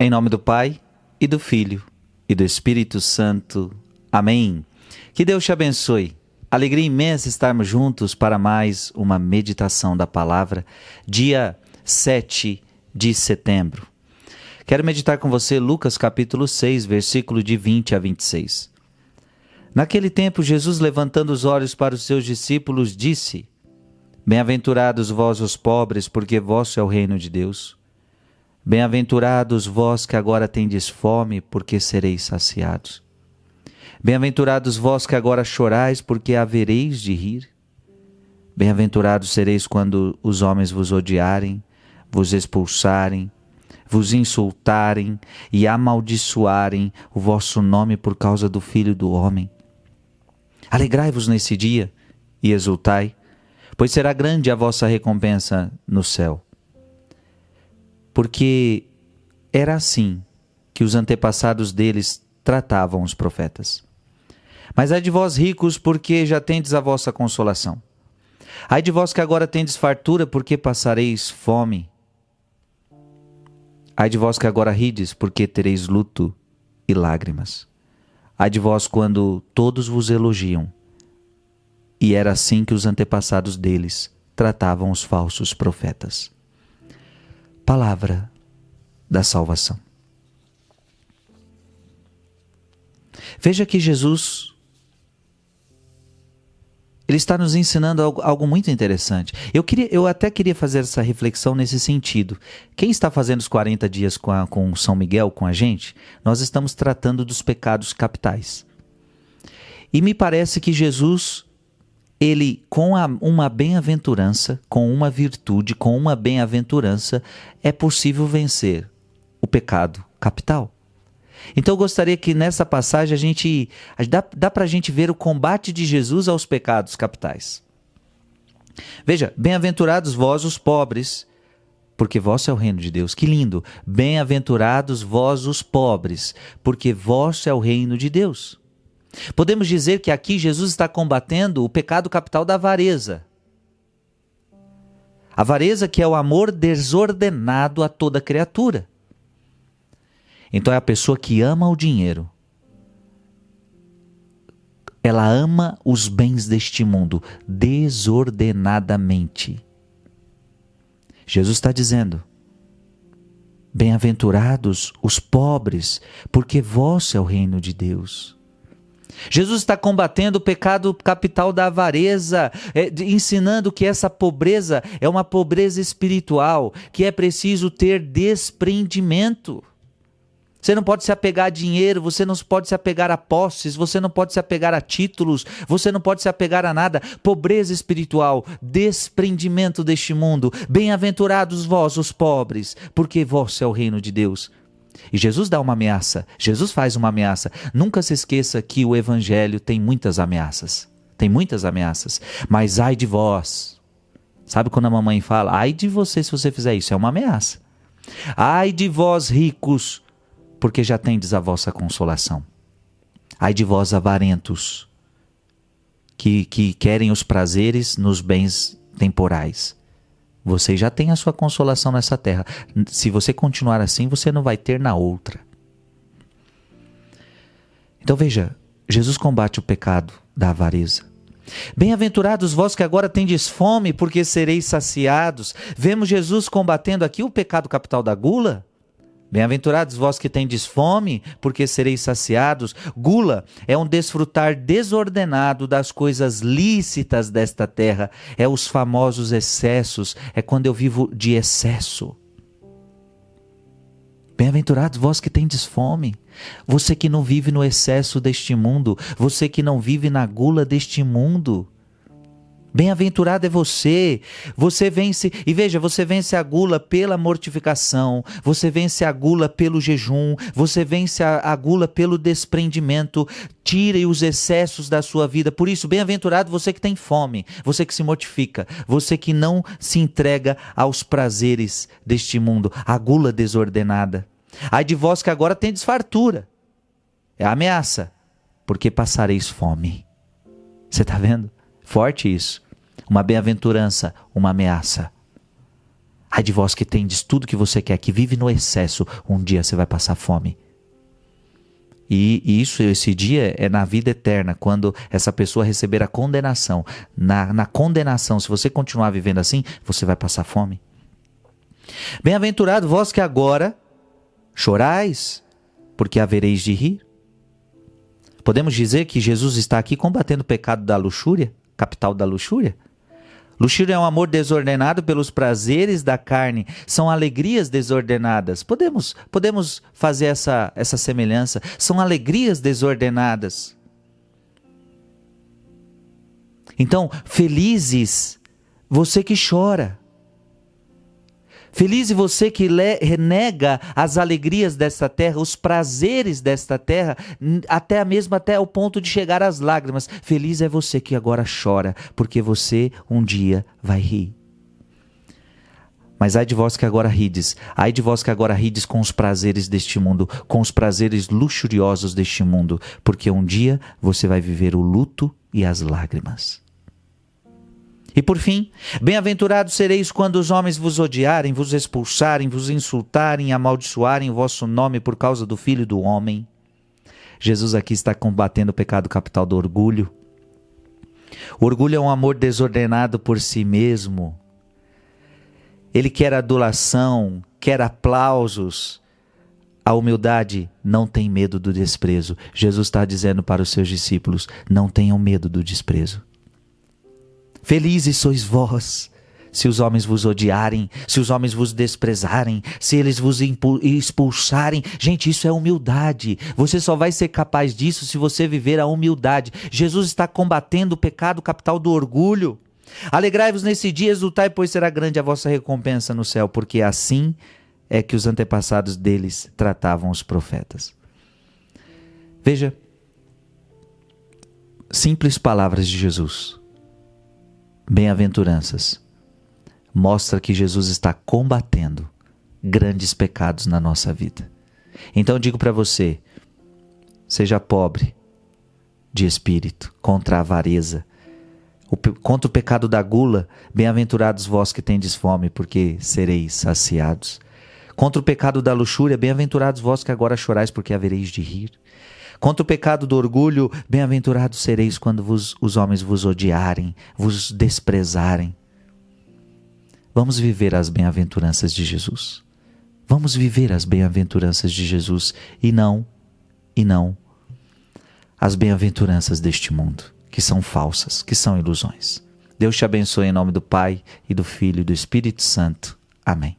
Em nome do Pai, e do Filho, e do Espírito Santo. Amém. Que Deus te abençoe. Alegria imensa estarmos juntos para mais uma meditação da palavra, dia 7 de setembro. Quero meditar com você Lucas capítulo 6, versículo de 20 a 26. Naquele tempo, Jesus, levantando os olhos para os seus discípulos, disse: Bem-aventurados vós os pobres, porque vosso é o reino de Deus. Bem-aventurados vós que agora tendes fome, porque sereis saciados. Bem-aventurados vós que agora chorais, porque havereis de rir. Bem-aventurados sereis quando os homens vos odiarem, vos expulsarem, vos insultarem e amaldiçoarem o vosso nome por causa do Filho do Homem. Alegrai-vos nesse dia e exultai, pois será grande a vossa recompensa no céu porque era assim que os antepassados deles tratavam os profetas. Mas ai de vós ricos, porque já tendes a vossa consolação. Ai de vós que agora tendes fartura, porque passareis fome. Ai de vós que agora rides, porque tereis luto e lágrimas. Ai de vós quando todos vos elogiam. E era assim que os antepassados deles tratavam os falsos profetas palavra da salvação. Veja que Jesus ele está nos ensinando algo, algo, muito interessante. Eu, queria, eu até queria fazer essa reflexão nesse sentido. Quem está fazendo os 40 dias com, a, com São Miguel, com a gente, nós estamos tratando dos pecados capitais. E me parece que Jesus ele, com a, uma bem-aventurança, com uma virtude, com uma bem-aventurança, é possível vencer o pecado capital. Então eu gostaria que nessa passagem a gente. dá, dá para a gente ver o combate de Jesus aos pecados capitais. Veja, bem-aventurados vós os pobres, porque vosso é o reino de Deus. Que lindo! Bem-aventurados vós os pobres, porque vosso é o reino de Deus. Podemos dizer que aqui Jesus está combatendo o pecado capital da avareza. Avareza que é o amor desordenado a toda criatura. Então é a pessoa que ama o dinheiro. Ela ama os bens deste mundo desordenadamente. Jesus está dizendo: Bem-aventurados os pobres, porque vosso é o reino de Deus. Jesus está combatendo o pecado capital da avareza, é, ensinando que essa pobreza é uma pobreza espiritual, que é preciso ter desprendimento. Você não pode se apegar a dinheiro, você não pode se apegar a posses, você não pode se apegar a títulos, você não pode se apegar a nada. Pobreza espiritual, desprendimento deste mundo. Bem-aventurados vós, os pobres, porque vós é o reino de Deus. E Jesus dá uma ameaça, Jesus faz uma ameaça. Nunca se esqueça que o Evangelho tem muitas ameaças. Tem muitas ameaças. Mas ai de vós. Sabe quando a mamãe fala, ai de você se você fizer isso? É uma ameaça. Ai de vós ricos, porque já tendes a vossa consolação. Ai de vós avarentos, que, que querem os prazeres nos bens temporais. Você já tem a sua consolação nessa terra. Se você continuar assim, você não vai ter na outra. Então veja, Jesus combate o pecado da avareza. Bem-aventurados vós que agora tendes fome, porque sereis saciados. Vemos Jesus combatendo aqui o pecado capital da gula. Bem-aventurados vós que tendes fome, porque sereis saciados. Gula é um desfrutar desordenado das coisas lícitas desta terra, é os famosos excessos, é quando eu vivo de excesso. Bem-aventurados vós que tendes fome, você que não vive no excesso deste mundo, você que não vive na gula deste mundo. Bem-aventurado é você. Você vence, e veja, você vence a gula pela mortificação, você vence a gula pelo jejum, você vence a, a gula pelo desprendimento. Tire os excessos da sua vida. Por isso, bem-aventurado você que tem fome, você que se mortifica, você que não se entrega aos prazeres deste mundo, a gula desordenada. Ai de vós que agora tem desfartura. É ameaça, porque passareis fome. Você está vendo? Forte isso. Uma bem-aventurança, uma ameaça. Ai de vós que tendes tudo que você quer, que vive no excesso, um dia você vai passar fome. E isso, esse dia é na vida eterna, quando essa pessoa receber a condenação. Na, na condenação, se você continuar vivendo assim, você vai passar fome. Bem-aventurado vós que agora chorais, porque havereis de rir. Podemos dizer que Jesus está aqui combatendo o pecado da luxúria, capital da luxúria? Luxúria é um amor desordenado pelos prazeres da carne, são alegrias desordenadas. Podemos, podemos fazer essa, essa semelhança. São alegrias desordenadas. Então, felizes você que chora. Feliz você que renega as alegrias desta terra, os prazeres desta terra, até mesmo até o ponto de chegar às lágrimas. Feliz é você que agora chora, porque você um dia vai rir. Mas ai de vós que agora rides, ai de vós que agora rides com os prazeres deste mundo, com os prazeres luxuriosos deste mundo, porque um dia você vai viver o luto e as lágrimas. E por fim, bem-aventurados sereis quando os homens vos odiarem, vos expulsarem, vos insultarem, amaldiçoarem o vosso nome por causa do Filho do Homem. Jesus aqui está combatendo o pecado capital do orgulho. O orgulho é um amor desordenado por si mesmo. Ele quer adulação, quer aplausos. A humildade não tem medo do desprezo. Jesus está dizendo para os seus discípulos: não tenham medo do desprezo. Felizes sois vós, se os homens vos odiarem, se os homens vos desprezarem, se eles vos expulsarem. Gente, isso é humildade. Você só vai ser capaz disso se você viver a humildade. Jesus está combatendo o pecado capital do orgulho. Alegrai-vos nesse dia, exultai, pois será grande a vossa recompensa no céu, porque assim é que os antepassados deles tratavam os profetas. Veja, simples palavras de Jesus bem-aventuranças mostra que Jesus está combatendo grandes pecados na nossa vida. Então eu digo para você: seja pobre de espírito, contra a avareza, o, contra o pecado da gula, bem-aventurados vós que tendes fome, porque sereis saciados. Contra o pecado da luxúria, bem-aventurados vós que agora chorais, porque havereis de rir. Contra o pecado do orgulho, bem-aventurados sereis quando vos, os homens vos odiarem, vos desprezarem. Vamos viver as bem-aventuranças de Jesus. Vamos viver as bem-aventuranças de Jesus e não, e não as bem-aventuranças deste mundo, que são falsas, que são ilusões. Deus te abençoe em nome do Pai e do Filho e do Espírito Santo. Amém.